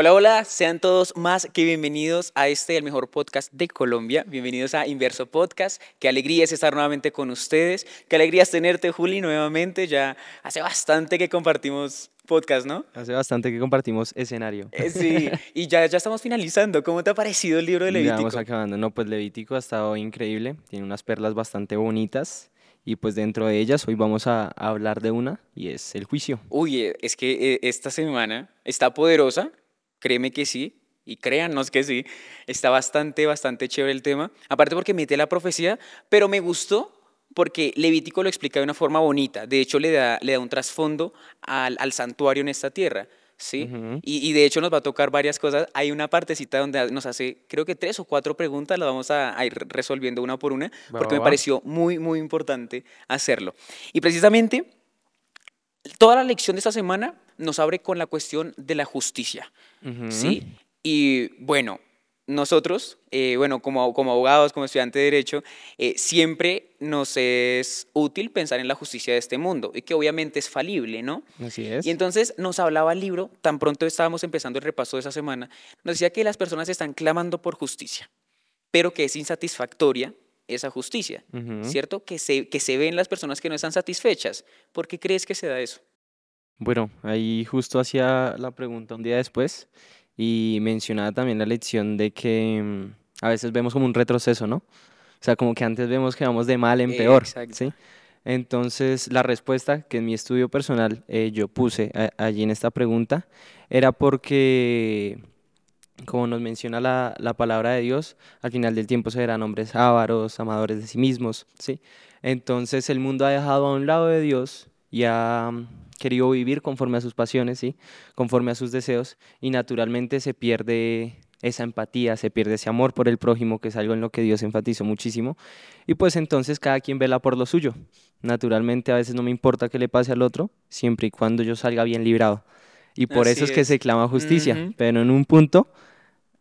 Hola, hola, sean todos más que bienvenidos a este, el mejor podcast de Colombia. Bienvenidos a Inverso Podcast. Qué alegría es estar nuevamente con ustedes. Qué alegría es tenerte, Juli, nuevamente. Ya hace bastante que compartimos podcast, ¿no? Hace bastante que compartimos escenario. Eh, sí, y ya, ya estamos finalizando. ¿Cómo te ha parecido el libro de Levítico? Ya vamos acabando. No, pues Levítico ha estado increíble. Tiene unas perlas bastante bonitas. Y pues dentro de ellas hoy vamos a, hablar de una y es el juicio. Uy, eh, es que eh, esta semana está poderosa Créeme que sí, y créannos que sí, está bastante, bastante chévere el tema. Aparte porque mete la profecía, pero me gustó porque Levítico lo explica de una forma bonita. De hecho, le da, le da un trasfondo al, al santuario en esta tierra. ¿sí? y, y, de hecho nos va a tocar varias cosas. Hay una partecita donde nos hace, creo que tres o cuatro preguntas, las vamos a, a ir resolviendo una por una, porque me pareció muy, muy importante hacerlo. Y precisamente, toda la lección de esta semana nos abre con la cuestión de la justicia. ¿sí? Y bueno, nosotros, eh, bueno, como, como abogados, como estudiantes de Derecho, eh, siempre nos es útil pensar en la justicia de este mundo y que obviamente es falible, ¿no? Así es. Y entonces nos hablaba el libro, tan pronto estábamos empezando el repaso de esa semana, nos decía que las personas están clamando por justicia, pero que es insatisfactoria esa justicia, ¿cierto? Que se, que se ven las personas que no están satisfechas. ¿Por qué crees que se da eso? Bueno, ahí justo hacía la pregunta un día después y mencionaba también la lección de que mm, a veces vemos como un retroceso, ¿no? O sea, como que antes vemos que vamos de mal en peor, ¿sí? Entonces, la respuesta que en mi estudio personal eh, yo puse allí en esta pregunta era porque, como nos menciona la, la, palabra de Dios, al final del tiempo serán hombres ávaros, amadores de sí mismos, ¿sí? Entonces, el mundo ha dejado a un lado de Dios y ha querido vivir conforme a sus pasiones, ¿sí? conforme a sus deseos, y naturalmente se pierde esa empatía, se pierde ese amor por el prójimo, que es algo en lo que Dios enfatizó muchísimo, y pues entonces cada quien vela por lo suyo. Naturalmente a veces no me importa qué le pase al otro, siempre y cuando yo salga bien librado. Y por eso es, que se clama justicia, pero en un punto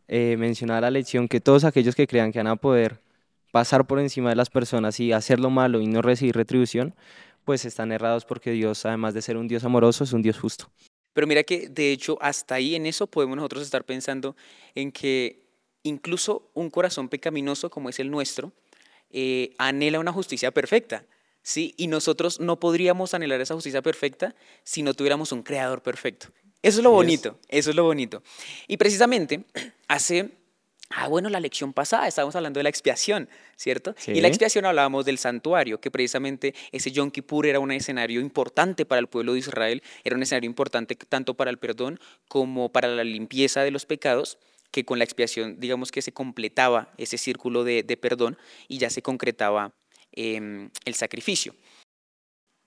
eh, mencionar la lección que todos aquellos que crean que van a poder pasar por encima de las personas y hacer lo malo y no recibir retribución, pues están errados porque Dios, además de ser un Dios amoroso, es un Dios justo. Pero mira que de hecho hasta ahí en eso podemos nosotros estar pensando en que incluso un corazón pecaminoso como es el nuestro eh, anhela una justicia perfecta. ¿sí? Y nosotros no podríamos anhelar esa justicia perfecta si no tuviéramos un creador perfecto. Eso es lo bonito, eso es lo bonito. Y precisamente hace Ah, bueno, la lección pasada estábamos hablando de la expiación, ¿cierto? Y la expiación hablábamos del santuario, que precisamente ese Yom Kippur era un escenario importante para el pueblo de Israel, era un escenario importante tanto para el perdón como para la limpieza de los pecados, que con la expiación, digamos que se completaba ese círculo de, perdón y ya se concretaba em, el sacrificio.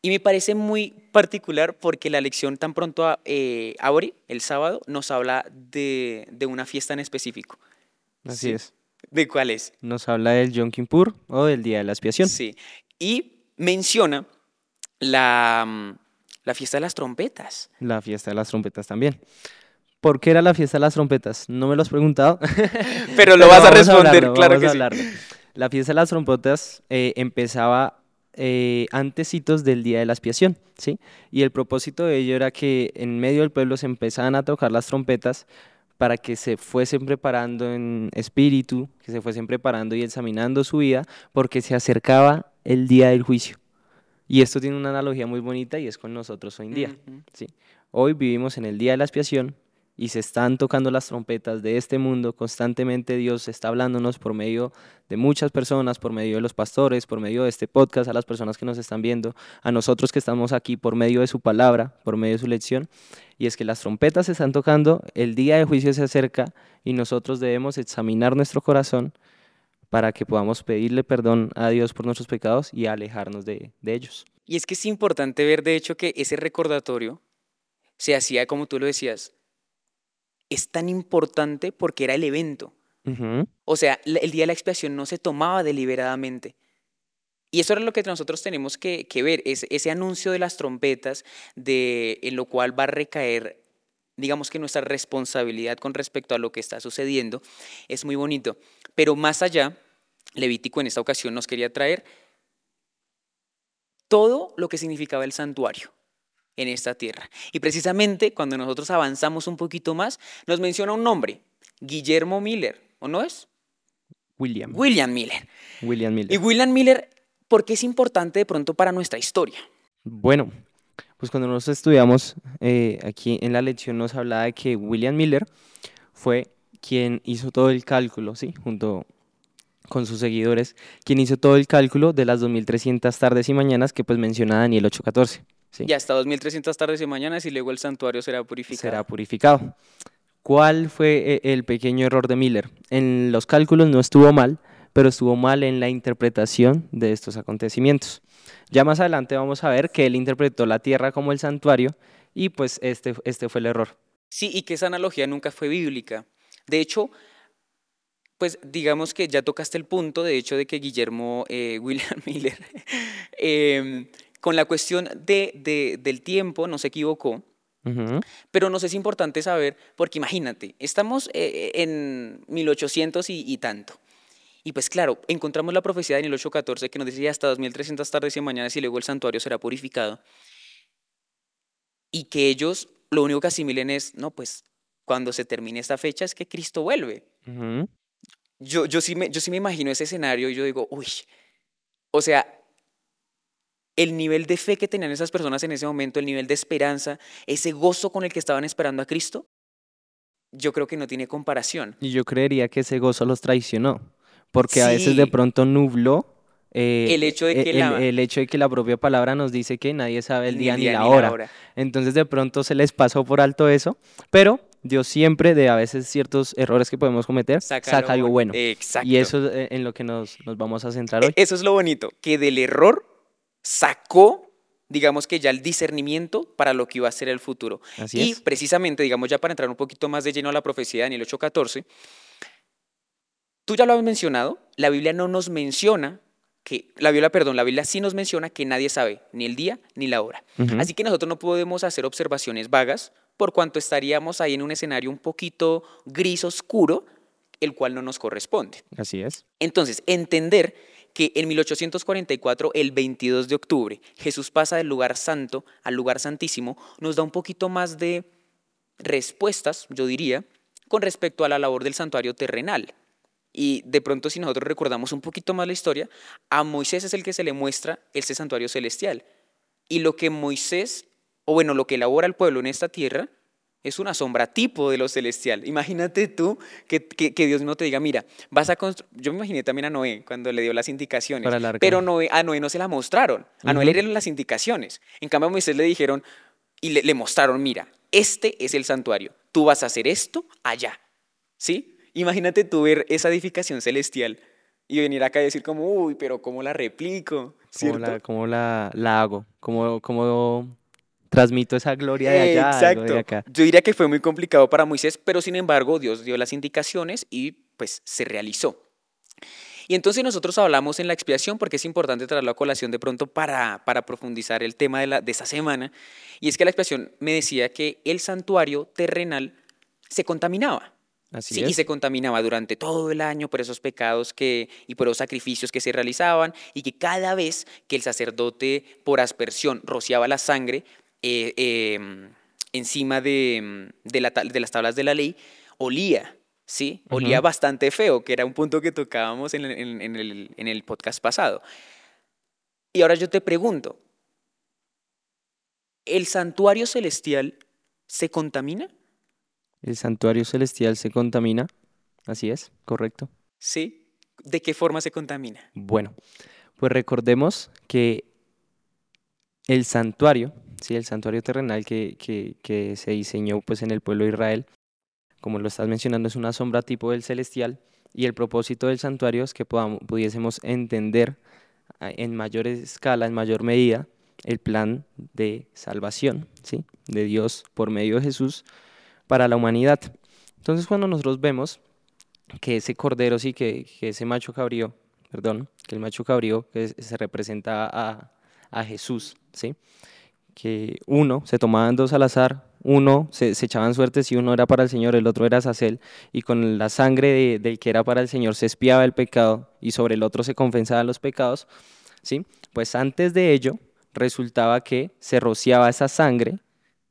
Y me parece muy particular porque la lección tan pronto eh, abre, el sábado, nos habla de, de una fiesta en específico. Así es. ¿De cuál es? Nos habla del Yom Kippur o del Día de la Expiación. Sí. Y menciona la, mm, la fiesta de las trompetas. La fiesta de las trompetas también. ¿Por qué era la fiesta de las trompetas? No me lo has preguntado. Pero lo vas a responder, claro que sí. La fiesta de las trompetas eh, empezaba eh, antecitos del día de la expiación, ¿sí? Y el propósito de ello era que en medio del pueblo se empezaban a tocar las trompetas para que se fuesen preparando en espíritu, que se fuesen preparando y examinando su vida, porque se acercaba el día del juicio. Y esto tiene una analogía muy bonita y es con nosotros hoy en día. ¿sí? Hoy vivimos en el día de la expiación, y se están tocando las trompetas de este mundo, constantemente Dios está hablándonos por medio de muchas personas, por medio de los pastores, por medio de este podcast, a las personas que nos están viendo, a nosotros que estamos aquí por medio de su palabra, por medio de su lección, y es que las trompetas se están tocando, el día de juicio se acerca y nosotros debemos examinar nuestro corazón para que podamos pedirle perdón a Dios por nuestros pecados y alejarnos de, ellos. Y es que es importante ver, de hecho, que ese recordatorio se hacía, como tú lo decías, es tan importante porque era el evento. O sea, el día de la expiación no se tomaba deliberadamente. Y eso es lo que nosotros tenemos que, ver, es, ese anuncio de las trompetas, de, en lo cual va a recaer, digamos que nuestra responsabilidad con respecto a lo que está sucediendo, es muy bonito. Pero más allá, Levítico en esta ocasión nos quería traer todo lo que significaba el santuario. En esta tierra. Y precisamente cuando nosotros avanzamos un poquito más, nos menciona un nombre, Guillermo Miller, ¿o no es? William. William Miller. William Miller. Y William Miller, ¿por qué es importante de pronto para nuestra historia? Bueno, pues cuando nosotros estudiamos eh, aquí en la lección nos hablaba de que William Miller fue quien hizo todo el cálculo, ¿sí? Junto con sus seguidores, quien hizo todo el cálculo de las 2.300 tardes y mañanas que pues menciona Daniel 8.14. ¿sí? Y hasta 2.300 tardes y mañanas y luego el santuario será purificado. Será purificado. ¿Cuál fue eh, el pequeño error de Miller? En los cálculos no estuvo mal, pero estuvo mal en la interpretación de estos acontecimientos. Ya más adelante vamos a ver que él interpretó la tierra como el santuario y pues este, este fue el error. Sí, y que esa analogía nunca fue bíblica. De hecho, pues digamos que ya tocaste el punto, de hecho, de que Guillermo eh, William Miller, em, con la cuestión de, del tiempo, no se equivocó, pero nos es importante saber, porque imagínate, estamos eh, en 1800 y, y, tanto. Y pues claro, encontramos la profecía de Daniel 8:14 que nos decía hasta 2300 tardes y mañanas y luego el santuario será purificado. Y que ellos lo único que asimilen es, no, pues cuando se termine esta fecha es que Cristo vuelve. yo, yo, sí me, yo sí me imagino ese escenario y yo digo, uy, o sea, el nivel de fe que tenían esas personas en ese momento, el nivel de esperanza, ese gozo con el que estaban esperando a Cristo, yo creo que no tiene comparación. Y yo creería que ese gozo los traicionó, porque a veces de pronto nubló eh, el, hecho de que la... el, hecho de que la propia palabra nos dice que nadie sabe el día ni, la, hora. Entonces de pronto se les pasó por alto eso, pero Dios siempre, de a veces ciertos errores que podemos cometer, saca, algo bueno. Exacto. Y eso es en lo que nos, nos vamos a centrar hoy. Eso es lo bonito, que del error sacó, digamos que ya el discernimiento para lo que iba a ser el futuro. y precisamente, digamos ya para entrar un poquito más de lleno a la profecía de Daniel 8:14, tú ya lo has mencionado, la Biblia no nos menciona que la Biblia, perdón, la Biblia sí nos menciona que nadie sabe ni el día ni la hora. Así que nosotros no podemos hacer observaciones vagas por cuanto estaríamos ahí en un escenario un poquito gris oscuro, el cual no nos corresponde. Así es. Entonces, entender que en 1844, el 22 de octubre, Jesús pasa del lugar santo al lugar santísimo, nos da un poquito más de respuestas, yo diría, con respecto a la labor del santuario terrenal. Y de pronto si nosotros recordamos un poquito más la historia, a Moisés es el que se le muestra ese santuario celestial. Y lo que Moisés, o bueno, lo que elabora el pueblo en esta tierra, es una sombra tipo de lo celestial. Imagínate tú que, que, Dios no te diga, mira, vas a construir... Yo me imaginé también a Noé cuando le dio las indicaciones, pero Noé, a Noé no se la mostraron. A Noé le dieron las indicaciones. En cambio a Moisés le dijeron y le, le mostraron, mira, este es el santuario. Tú vas a hacer esto allá. ¿Sí? Imagínate tú ver esa edificación celestial y venir acá y decir como, uy, pero ¿cómo la replico? ¿Cómo, la, cómo la, la, hago? ¿Cómo, ¿Cómo transmito esa gloria de allá. Exacto. acá. Yo diría que fue muy complicado para Moisés, pero sin embargo Dios dio las indicaciones y pues se realizó. Y entonces nosotros hablamos en la expiación, porque es importante traer la colación de pronto para, para profundizar el tema de, la, de esa semana, y es que la expiación me decía que el santuario terrenal se contaminaba. Así sí, Y se contaminaba durante todo el año por esos pecados que, y por los sacrificios que se realizaban, y que cada vez que el sacerdote por aspersión rociaba la sangre, eh, em, encima de, de, las tablas de la ley, olía, ¿sí? Olía bastante feo, que era un punto que tocábamos en, en, el, en el podcast pasado. Y ahora yo te pregunto, ¿el santuario celestial se contamina? El santuario celestial se contamina, así es, correcto. Sí, ¿de qué forma se contamina? Bueno, pues recordemos que el santuario ¿sí? el santuario terrenal que, que, se diseñó pues, en el pueblo de Israel, como lo estás mencionando, es una sombra tipo del celestial y el propósito del santuario es que podamos, pudiésemos entender ah, en mayor escala, en mayor medida, el plan de salvación ¿sí? de Dios por medio de Jesús para la humanidad. Entonces cuando nosotros vemos que ese cordero, sí, que, que ese macho cabrío, perdón, que el macho cabrío que se representa a, a Jesús, ¿sí? Que uno se tomaban dos al azar, uno se, echaban suerte si uno era para el Señor, el otro era Sacel, y con la sangre del que era para el Señor se espiaba el pecado y sobre el otro se confesaban los pecados, ¿sí? Pues antes de ello, resultaba que se rociaba esa sangre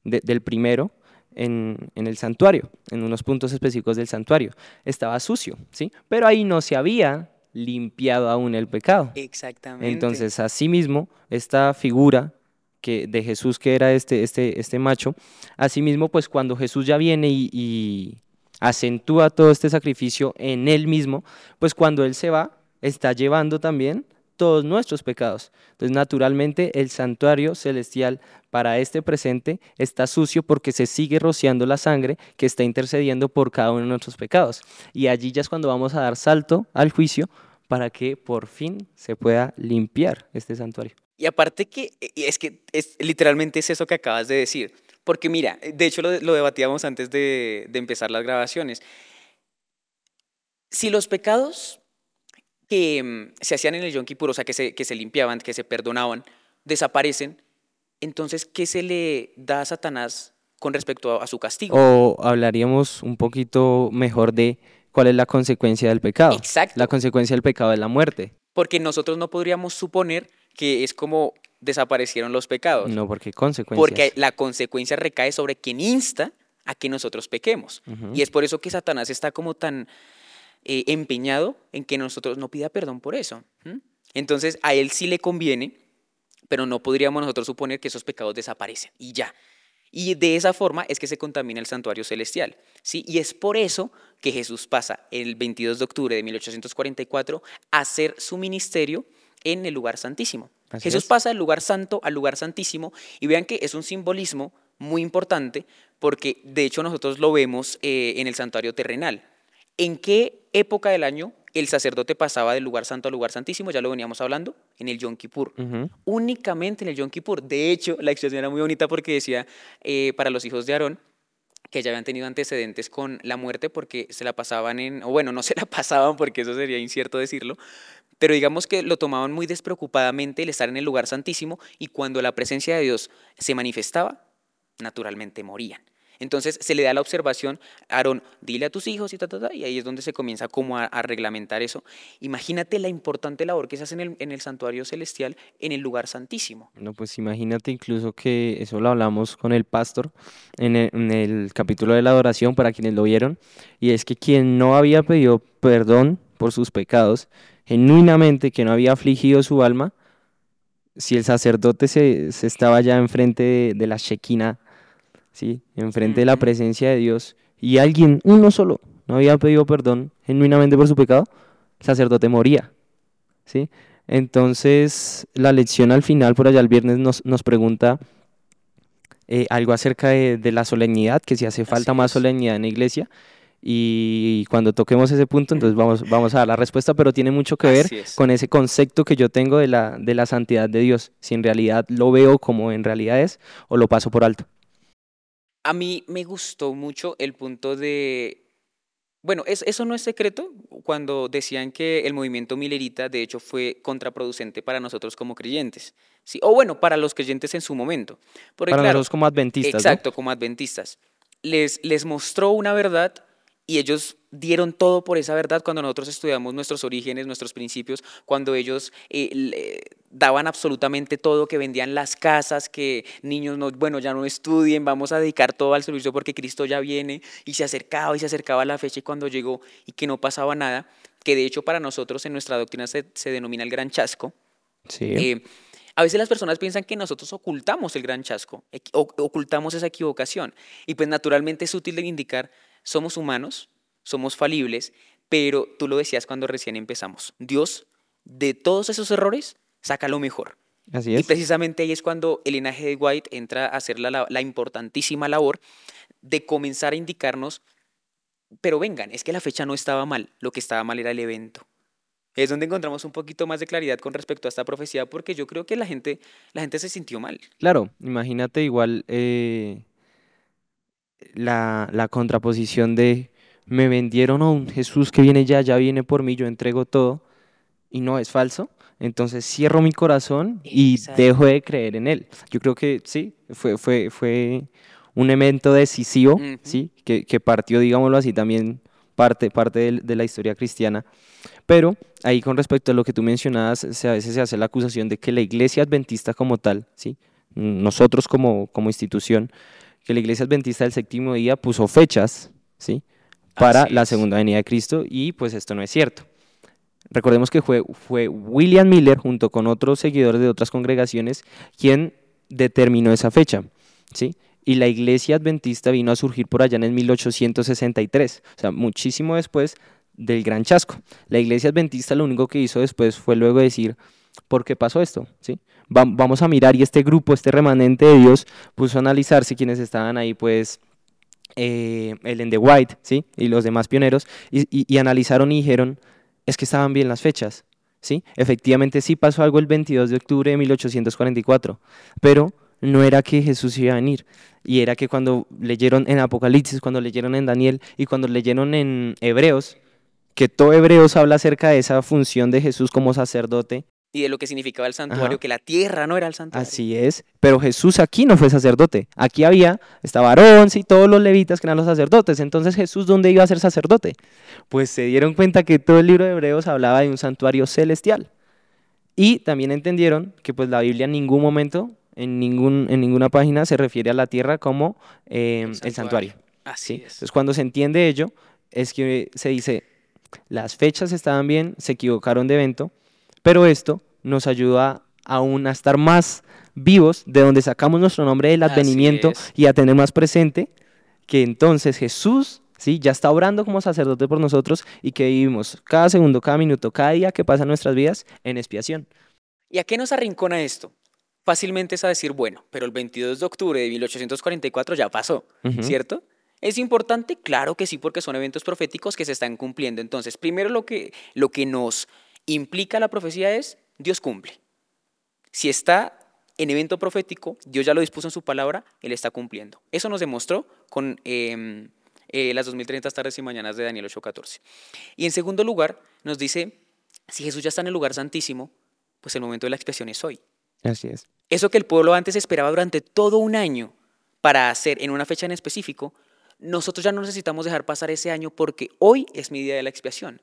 del primero en, el santuario, en unos puntos específicos del santuario. Estaba sucio, ¿sí? Pero ahí no se había limpiado aún el pecado. Exactamente. Entonces, asimismo, esta figura que, de Jesús que era este, este, este macho, asimismo, pues cuando Jesús ya viene y, y acentúa todo este sacrificio en él mismo, pues cuando él se va, está llevando también todos nuestros pecados. Entonces, naturalmente, el santuario celestial para este presente está sucio porque se sigue rociando la sangre que está intercediendo por cada uno de nuestros pecados. Y allí ya es cuando vamos a dar salto al juicio para que por fin se pueda limpiar este santuario. Y aparte que es que es, literalmente es eso que acabas de decir. Porque mira, de hecho lo, debatíamos antes de, de empezar las grabaciones. Si los pecados que mm, se hacían en el Yom Kippur, o sea, que se, que se limpiaban, que se perdonaban, desaparecen, entonces, ¿qué se le da a Satanás con respecto a, su castigo? O hablaríamos un poquito mejor de cuál es la consecuencia del pecado. Exacto. La consecuencia del pecado es la muerte. Porque nosotros no podríamos suponer que es como desaparecieron los pecados. No, porque consecuencias. Porque la consecuencia recae sobre quien insta a que nosotros pequemos. Y es por eso que Satanás está como tan eh, empeñado en que nosotros no pida perdón por eso. Entonces a él sí le conviene, pero no podríamos nosotros suponer que esos pecados desaparecen y ya. Y de esa forma es que se contamina el santuario celestial. ¿sí? Y es por eso que Jesús pasa el 22 de octubre de 1844 a hacer su ministerio en el lugar santísimo. Jesús pasa del lugar santo al lugar santísimo y vean que es un simbolismo muy importante porque de hecho nosotros lo vemos eh, en el santuario terrenal. ¿En qué época del año el sacerdote pasaba del lugar santo al lugar santísimo? Ya lo veníamos hablando, en el Yom Kippur. Únicamente en el Yom Kippur. De hecho, la expresión era muy bonita porque decía eh, para los hijos de Aarón, que ya habían tenido antecedentes con la muerte porque se la pasaban en, o bueno, no se la pasaban porque eso sería incierto decirlo, pero digamos que lo tomaban muy despreocupadamente el estar en el lugar santísimo y cuando la presencia de Dios se manifestaba, naturalmente morían. Entonces se le da la observación, Aarón, dile a tus hijos y ta, y ahí es donde se comienza como a, reglamentar eso. Imagínate la importante labor que se hace en el, santuario celestial, en el lugar santísimo. No, pues imagínate incluso que eso lo hablamos con el pastor en el, en el capítulo de la adoración, para quienes lo vieron, y es que quien no había pedido perdón por sus pecados, genuinamente que no había afligido su alma, si el sacerdote se, estaba ya enfrente de, de la Shekinah, ¿sí? enfrente de la presencia de Dios, y alguien, uno solo, no había pedido perdón genuinamente por su pecado, el sacerdote moría. ¿sí? Entonces, la lección al final, por allá el viernes, nos, nos pregunta eh, algo acerca de, la solemnidad, que si hace falta más solemnidad en la iglesia. Y cuando toquemos ese punto, entonces vamos, vamos a dar la respuesta, pero tiene mucho que ver con ese concepto que yo tengo de la, de la santidad de Dios, si en realidad lo veo como en realidad es o lo paso por alto. A mí me gustó mucho el punto de... Bueno, eso no es secreto cuando decían que el movimiento milerita de hecho fue contraproducente para nosotros como creyentes. ¿sí? O bueno, para los creyentes en su momento. para nosotros como adventistas. Exacto, como adventistas. Les, les mostró una verdad y ellos dieron todo por esa verdad cuando nosotros estudiamos nuestros orígenes, nuestros principios, cuando ellos eh, daban absolutamente todo, que vendían las casas, que niños, no, bueno, ya no estudien, vamos a dedicar todo al servicio porque Cristo ya viene, y se acercaba y se acercaba la fecha y cuando llegó y que no pasaba nada, que de hecho para nosotros en nuestra doctrina se, denomina el gran chasco. Sí. Eh, a veces las personas piensan que nosotros ocultamos el gran chasco, ocultamos esa equivocación. Y pues naturalmente es útil de indicar somos humanos, somos falibles, pero tú lo decías cuando recién empezamos. Dios, de todos esos errores, saca lo mejor. Así es. Y precisamente ahí es cuando el linaje de White entra a hacer la, la importantísima labor de comenzar a indicarnos, pero vengan, es que la fecha no estaba mal, lo que estaba mal era el evento. Es donde encontramos un poquito más de claridad con respecto a esta profecía, porque yo creo que la gente, la gente se sintió mal. Claro, imagínate igual eh, la, contraposición de me vendieron a un Jesús que viene ya, ya viene por mí, yo entrego todo y no es falso. Entonces cierro mi corazón y dejo de creer en él. Yo creo que sí, fue, fue, fue un evento decisivo, ¿sí? Que, que, partió, digámoslo así, también parte, parte de, de la historia cristiana. Pero ahí con respecto a lo que tú mencionabas, se- a veces se hace la acusación de que la iglesia adventista como tal, ¿sí? nosotros como, como institución, que la iglesia adventista del séptimo día puso fechas ¿sí? para la segunda venida de Cristo y pues esto no es cierto. Recordemos que fue, fue William Miller junto con otros seguidores de otras congregaciones quien determinó esa fecha, ¿sí? Y la iglesia adventista vino a surgir por allá en el 1863, o sea, muchísimo después del gran chasco. La iglesia adventista lo único que hizo después fue luego decir, ¿por qué pasó esto? ¿Sí? Va- vamos a mirar y este grupo, este remanente de Dios, puso a analizarse quienes estaban ahí, pues, eh, Ellen de White, ¿sí? Y los demás pioneros, y, y- y analizaron y dijeron, es que estaban bien las fechas, ¿sí? Efectivamente sí pasó algo el 22 de octubre de 1844, pero no era que Jesús iba a venir, y era que cuando leyeron en Apocalipsis, cuando leyeron en Daniel y cuando leyeron en Hebreos, que todo Hebreos habla acerca de esa función de Jesús como sacerdote, Y de lo que significaba el santuario, Ajá. que la tierra no era el santuario. Así es, pero Jesús aquí no fue sacerdote. Aquí había, estaba Aarón, sí, todos los levitas que eran los sacerdotes. Entonces Jesús, ¿dónde iba a ser sacerdote? Pues se dieron cuenta que todo el libro de Hebreos hablaba de un santuario celestial. Y también entendieron que pues la Biblia en ningún momento, en, ningún, en ninguna página se refiere a la tierra como eh, el santuario. santuario. Así ¿sí? es. Entonces cuando se entiende ello, es que se dice, las fechas estaban bien, se equivocaron de evento, pero esto nos ayuda aún a estar más vivos de donde sacamos nuestro nombre del advenimiento y a tener más presente que entonces Jesús, ¿sí? Ya está obrando como sacerdote por nosotros y que vivimos cada segundo, cada minuto, cada día que pasa en nuestras vidas en expiación. ¿Y a qué nos arrincona esto? Fácilmente es a decir, bueno, pero el 22 de octubre de 1844 ya pasó. ¿cierto? ¿Es importante? Claro que sí, porque son eventos proféticos que se están cumpliendo. Entonces, primero lo que, lo que nos implica la profecía es, Dios cumple. Si está en evento profético, Dios ya lo dispuso en su palabra, Él está cumpliendo. Eso nos demostró con em, eh, las 2030 tardes y mañanas de Daniel 8:14. Y en segundo lugar, nos dice, si Jesús ya está en el lugar santísimo, pues el momento de la expiación es hoy. Así es. Eso que el pueblo antes esperaba durante todo un año para hacer en una fecha en específico, nosotros ya no necesitamos dejar pasar ese año porque hoy es mi día de la expiación.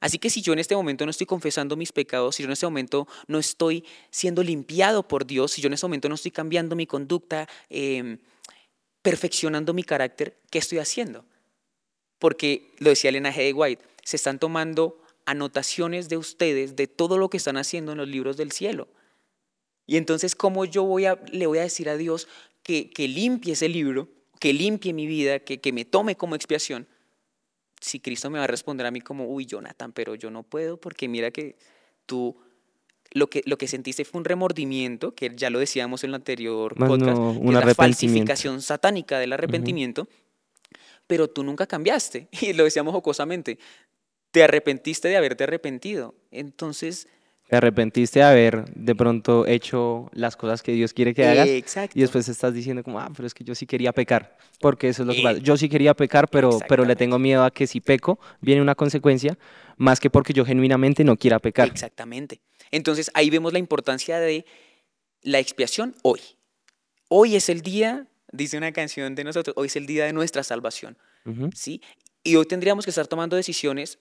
Así que si yo en este momento no estoy confesando mis pecados, si yo en este momento no estoy siendo limpiado por Dios, si yo en este momento no estoy cambiando mi conducta, eh, perfeccionando mi carácter, ¿qué estoy haciendo? Porque, lo decía Elena G. de White, se están tomando anotaciones de ustedes de todo lo que están haciendo en los libros del cielo. Y entonces, ¿cómo yo voy a, le voy a decir a Dios que, que limpie ese libro, que limpie mi vida, que, que me tome como expiación? Si Cristo me va a responder a mí como, uy, Jonathan, pero yo no puedo porque mira que tú lo que, lo que sentiste fue un remordimiento, que ya lo decíamos en el anterior Más podcast, no, que un es la falsificación satánica del arrepentimiento, pero tú nunca cambiaste. Y lo decíamos jocosamente, te arrepentiste de haberte arrepentido. Entonces, Te arrepentiste de haber de pronto hecho las cosas que Dios quiere que hagas. exacto. Y después estás diciendo como, ah, pero es que yo sí quería pecar, porque eso es lo que Eh, pasa. Yo sí quería pecar, pero, pero le tengo miedo a que si peco, viene una consecuencia, más que porque yo genuinamente no quiera pecar. Exactamente. Entonces ahí vemos la importancia de la expiación hoy. Hoy es el día, dice una canción de nosotros, hoy es el día de nuestra salvación, Ujú. ¿sí? Y hoy tendríamos que estar tomando decisiones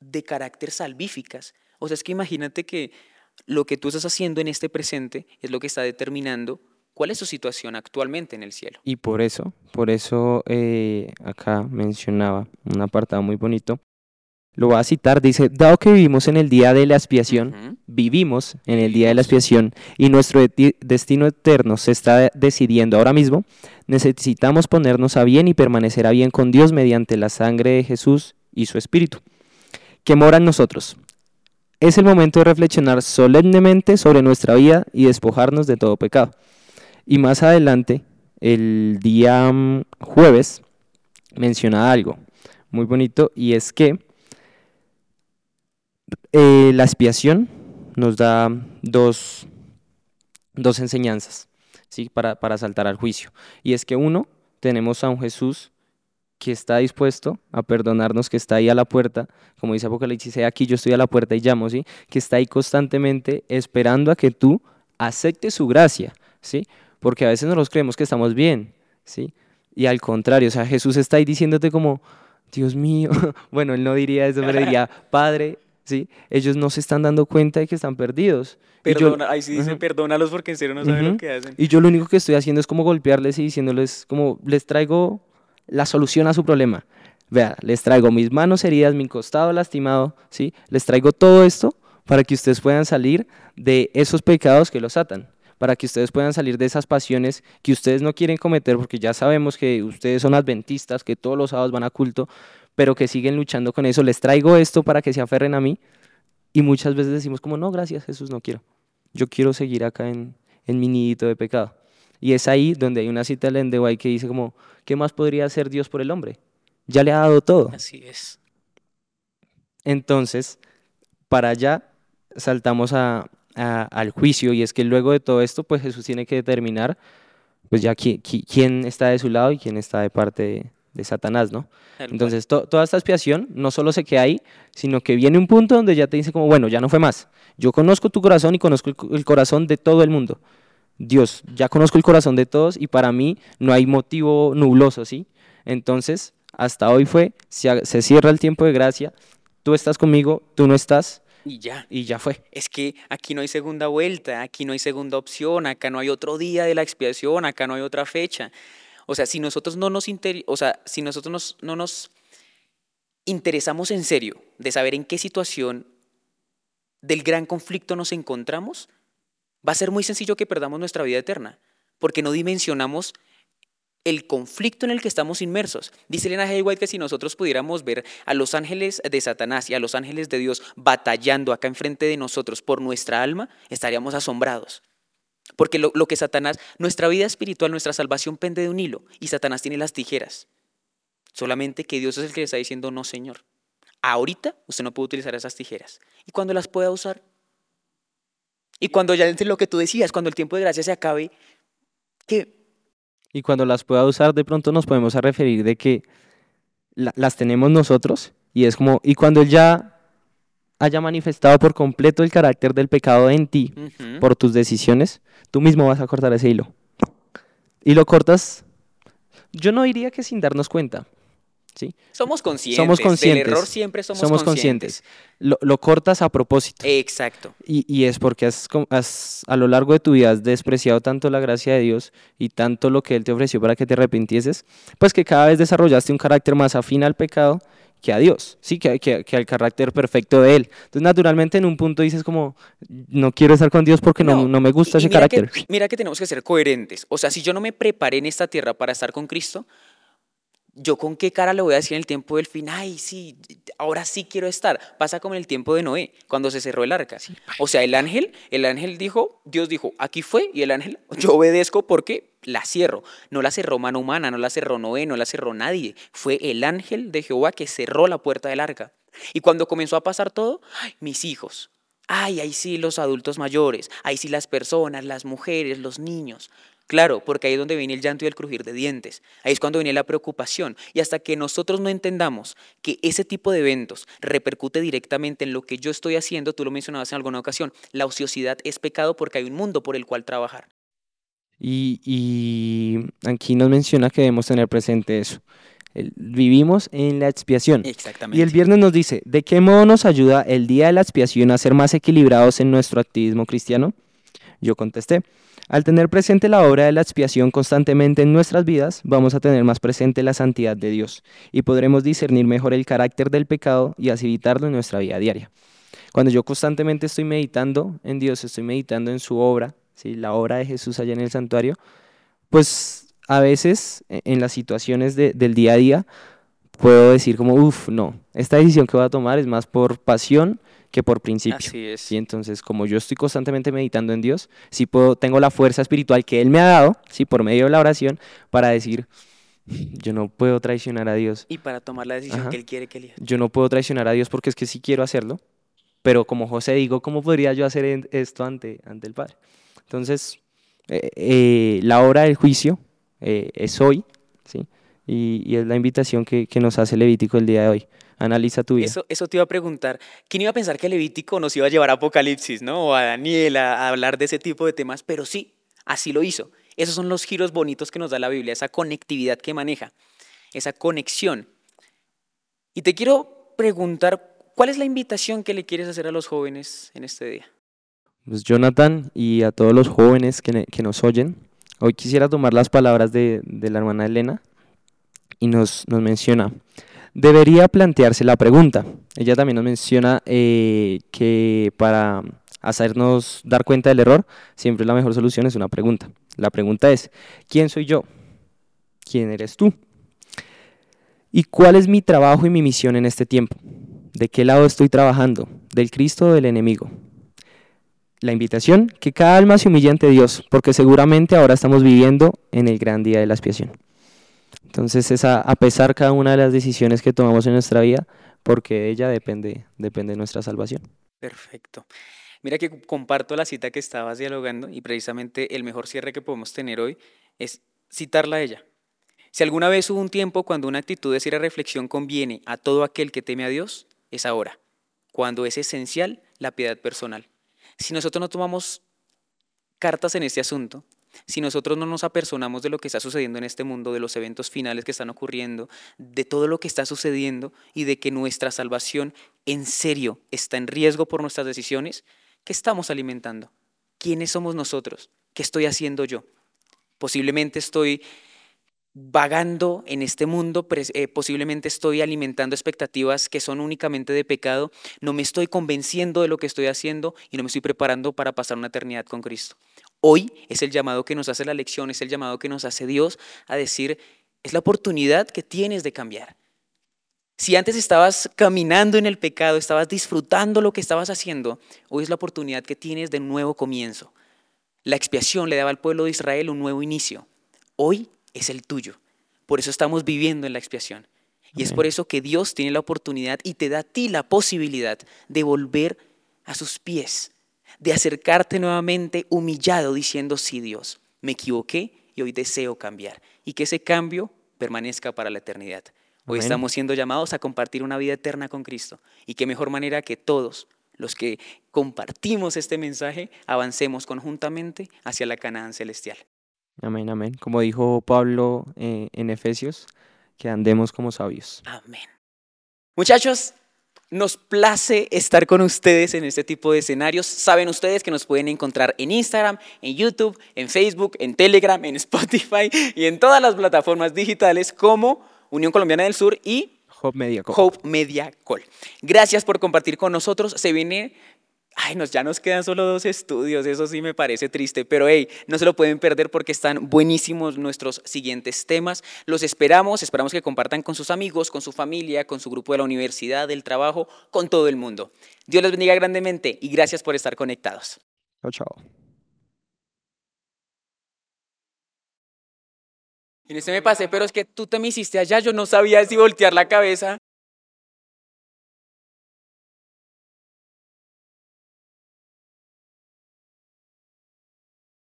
de carácter salvíficas. O sea, es que imagínate que lo que tú estás haciendo en este presente es lo que está determinando cuál es su situación actualmente en el cielo. Y por eso, por eso eh, acá mencionaba un apartado muy bonito. Lo voy a citar, dice, dado que vivimos en el día de la expiación, vivimos en el día de la expiación y nuestro destino eterno se está decidiendo ahora mismo, necesitamos ponernos a bien y permanecer a bien con Dios mediante la sangre de Jesús y su Espíritu, que mora en nosotros. Es el momento de reflexionar solemnemente sobre nuestra vida y despojarnos de todo pecado. Y más adelante, el día mm, jueves, menciona algo muy bonito y es que eh, la expiación nos da dos, dos enseñanzas ¿sí? para, para saltar al juicio. Y es que uno, tenemos a un Jesús que está dispuesto a perdonarnos, que está ahí a la puerta, como dice Apocalipsis, "He aquí yo estoy a la puerta y llamo, ¿sí? que está ahí constantemente esperando a que tú aceptes su gracia, ¿sí? porque a veces nosotros creemos que estamos bien, ¿sí? y al contrario, o sea, Jesús está ahí diciéndote como, Dios mío, bueno, él no diría eso, pero diría, Padre, ¿sí? Ellos no se están dando cuenta de que están perdidos. Y yo- Perdona, ahí sí dice, Ujú. perdónalos porque en serio no saben Ujú. lo que hacen. Y yo lo único que estoy haciendo es como golpearles y diciéndoles como les traigo la solución a su problema. Vea, les traigo mis manos heridas, mi costado lastimado, ¿sí? Les traigo todo esto para que ustedes puedan salir de esos pecados que los atan, para que ustedes puedan salir de esas pasiones que ustedes no quieren cometer, porque ya sabemos que ustedes son adventistas, que todos los sábados van a culto, pero que siguen luchando con eso. Les traigo esto para que se aferren a mí y muchas veces decimos como, no, gracias Jesús, no quiero. Yo quiero seguir acá en, en mi nidito de pecado. Y es ahí donde hay una cita de Ellen de White que dice como, ¿qué más podría hacer Dios por el hombre? Ya le ha dado todo. Así es. Entonces, para allá saltamos a, a- al juicio y es que luego de todo esto, pues Jesús tiene que determinar, pues ya qui- qui- quién está de su lado y quién está de parte de, de Satanás, ¿no? Entonces, to- toda esta expiación no solo se queda ahí, sino que viene un punto donde ya te dice como, bueno, ya no fue más. Yo conozco tu corazón y conozco el, co- el corazón de todo el mundo. Dios, ya conozco el corazón de todos y para mí no hay motivo nubloso, ¿sí? Entonces, hasta hoy fue, se, se cierra el tiempo de gracia, tú estás conmigo, tú no estás y ya. y ya fue. Es que aquí no hay segunda vuelta, aquí no hay segunda opción, acá no hay otro día de la expiación, acá no hay otra fecha. O sea, si nosotros no nos, interi- o sea, si nosotros nos- no nos interesamos en serio de saber en qué situación del gran conflicto nos encontramos, va a ser muy sencillo que perdamos nuestra vida eterna, porque no dimensionamos el conflicto en el que estamos inmersos. Dice Elena G. White que si nosotros pudiéramos ver a los ángeles de Satanás y a los ángeles de Dios batallando acá enfrente de nosotros por nuestra alma, estaríamos asombrados. Porque lo, lo que Satanás, nuestra vida espiritual, nuestra salvación pende de un hilo y Satanás tiene las tijeras. Solamente que Dios es el que le está diciendo, no, Señor. Ahorita usted no puede utilizar esas tijeras. Y cuando las pueda usar, y cuando ya lo que tú decías, cuando el tiempo de gracia se acabe, que Y cuando las pueda usar, de pronto nos podemos a referir de que la- las tenemos nosotros y es como, y cuando Él ya haya manifestado por completo el carácter del pecado en ti, por tus decisiones, tú mismo vas a cortar ese hilo. Y lo cortas, yo no diría que sin darnos cuenta, ¿sí? Somos conscientes. Somos Del conscientes. error siempre somos, Somos conscientes. conscientes. Lo, lo cortas a propósito. Exacto. Y, y es porque has, a lo largo de tu vida has despreciado tanto la gracia de Dios y tanto lo que Él te ofreció para que te arrepintieses, pues que cada vez desarrollaste un carácter más afín al pecado que a Dios, sí, que, que- que al carácter perfecto de Él. Entonces, naturalmente, en un punto dices como, no quiero estar con Dios porque no, No, no me gusta Y- ese mira que- carácter. mira que tenemos que ser coherentes. O sea, si yo no me preparé en esta tierra para estar con Cristo, ¿yo con qué cara le voy a decir en el tiempo del fin? Ay, sí, ahora sí quiero estar. Pasa como en el tiempo de Noé, cuando se cerró el arca. O sea, el ángel, el ángel dijo, Dios dijo, aquí fue, y el ángel, yo obedezco porque la cierro. No la cerró mano humana, no la cerró Noé, no la cerró nadie. Fue el ángel de Jehová que cerró la puerta del arca. Y cuando comenzó a pasar todo, ay, mis hijos. Ay, ahí sí los adultos mayores, ahí sí las personas, las mujeres, los niños. Claro, porque ahí es donde viene el llanto y el crujir de dientes. Ahí es cuando viene la preocupación. Y hasta que nosotros no entendamos que ese tipo de eventos repercute directamente en lo que yo estoy haciendo, tú lo mencionabas en alguna ocasión, la ociosidad es pecado porque hay un mundo por el cual trabajar. Y, y aquí nos menciona que debemos tener presente eso. Vivimos en la expiación. Exactamente. Y el viernes nos dice, ¿de qué modo nos ayuda el día de la expiación a ser más equilibrados en nuestro activismo cristiano? Yo contesté, al tener presente la obra de la expiación constantemente en nuestras vidas, vamos a tener más presente la santidad de Dios y podremos discernir mejor el carácter del pecado y así evitarlo en nuestra vida diaria. Cuando yo constantemente estoy meditando en Dios, estoy meditando en su obra, ¿sí? la obra de Jesús allá en el santuario, pues a veces e- en las situaciones de- del día a día puedo decir como, uff, no, esta decisión que voy a tomar es más por pasión que por principio. Así es. ¿sí? Entonces, como yo estoy constantemente meditando en Dios, sí puedo, tengo la fuerza espiritual que Él me ha dado, ¿sí? por medio de la oración, para decir, yo no puedo traicionar a Dios. Y para tomar la decisión Ajá. que él quiere que elija. Yo no puedo traicionar a Dios porque es que sí quiero hacerlo, pero como José digo, ¿cómo podría yo hacer esto ante, ante el Padre? Entonces, eh, eh, la hora del juicio eh, es hoy, ¿sí? Y, y es la invitación que, que nos hace Levítico el día de hoy. Analiza tu vida. Eso, eso te iba a preguntar. ¿Quién iba a pensar que Levítico nos iba a llevar a Apocalipsis, ¿no? O a Daniel a, a hablar de ese tipo de temas, pero sí, así lo hizo. Esos son los giros bonitos que nos da la Biblia, esa conectividad que maneja, esa conexión. Y te quiero preguntar, ¿cuál es la invitación que le quieres hacer a los jóvenes en este día? Pues Jonathan y a todos los jóvenes que, que nos oyen, hoy quisiera tomar las palabras de, de la hermana Elena y nos, menciona, debería plantearse la pregunta. Ella también nos menciona eh, que para hacernos dar cuenta del error, siempre la mejor solución es una pregunta. La pregunta es, ¿quién soy yo? ¿Quién eres tú? ¿Y cuál es mi trabajo y mi misión en este tiempo? ¿De qué lado estoy trabajando? ¿Del Cristo o del enemigo? La invitación, que cada alma se humille ante Dios, porque seguramente ahora estamos viviendo en el gran día de la expiación. Entonces es a, pesar cada una de las decisiones que tomamos en nuestra vida, porque ella depende, depende de nuestra salvación. Perfecto. Mira que comparto la cita que estabas dialogando y precisamente el mejor cierre que podemos tener hoy es citarla a ella. Si alguna vez hubo un tiempo cuando una actitud de seria reflexión conviene a todo aquel que teme a Dios, es ahora, cuando es esencial la piedad personal. Si nosotros no tomamos cartas en este asunto, si nosotros no nos apersonamos de lo que está sucediendo en este mundo, de los eventos finales que están ocurriendo, de todo lo que está sucediendo y de que nuestra salvación en serio está en riesgo por nuestras decisiones, ¿qué estamos alimentando? ¿Quiénes somos nosotros? ¿Qué estoy haciendo yo? Posiblemente estoy vagando en este mundo, eh, posiblemente estoy alimentando expectativas que son únicamente de pecado, no me estoy convenciendo de lo que estoy haciendo y no me estoy preparando para pasar una eternidad con Cristo. Hoy es el llamado que nos hace la lección, es el llamado que nos hace Dios a decir, es la oportunidad que tienes de cambiar. Si antes estabas caminando en el pecado, estabas disfrutando lo que estabas haciendo, hoy es la oportunidad que tienes de nuevo comienzo. La expiación le daba al pueblo de Israel un nuevo inicio. Hoy es el tuyo. Por eso estamos viviendo en la expiación. Y es por eso que Dios tiene la oportunidad y te da a ti la posibilidad de volver a sus pies, de acercarte nuevamente humillado diciendo, sí Dios, me equivoqué y hoy deseo cambiar. Y que ese cambio permanezca para la eternidad. Hoy Amén. estamos siendo llamados a compartir una vida eterna con Cristo. Y qué mejor manera que todos los que compartimos este mensaje avancemos conjuntamente hacia la Canaán celestial. Amén, amén. Como dijo Pablo eh, en Efesios, que andemos como sabios. Amén. Muchachos, nos place estar con ustedes en este tipo de escenarios. Saben ustedes que nos pueden encontrar en Instagram, en YouTube, en Facebook, en Telegram, en Spotify y en todas las plataformas digitales como Unión Colombiana del Sur y Hope Media Call. Hope Media Call. Gracias por compartir con nosotros. Se viene Ay, nos, ya nos quedan solo dos estudios, eso sí me parece triste, pero hey, no se lo pueden perder porque están buenísimos nuestros siguientes temas. Los esperamos, esperamos que compartan con sus amigos, con su familia, con su grupo de la universidad, del trabajo, con todo el mundo. Dios les bendiga grandemente y gracias por estar conectados. Chao, chao. En este me pasé, pero es que tú te me hiciste allá, yo no sabía si voltear la cabeza.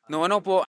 No, no puedo.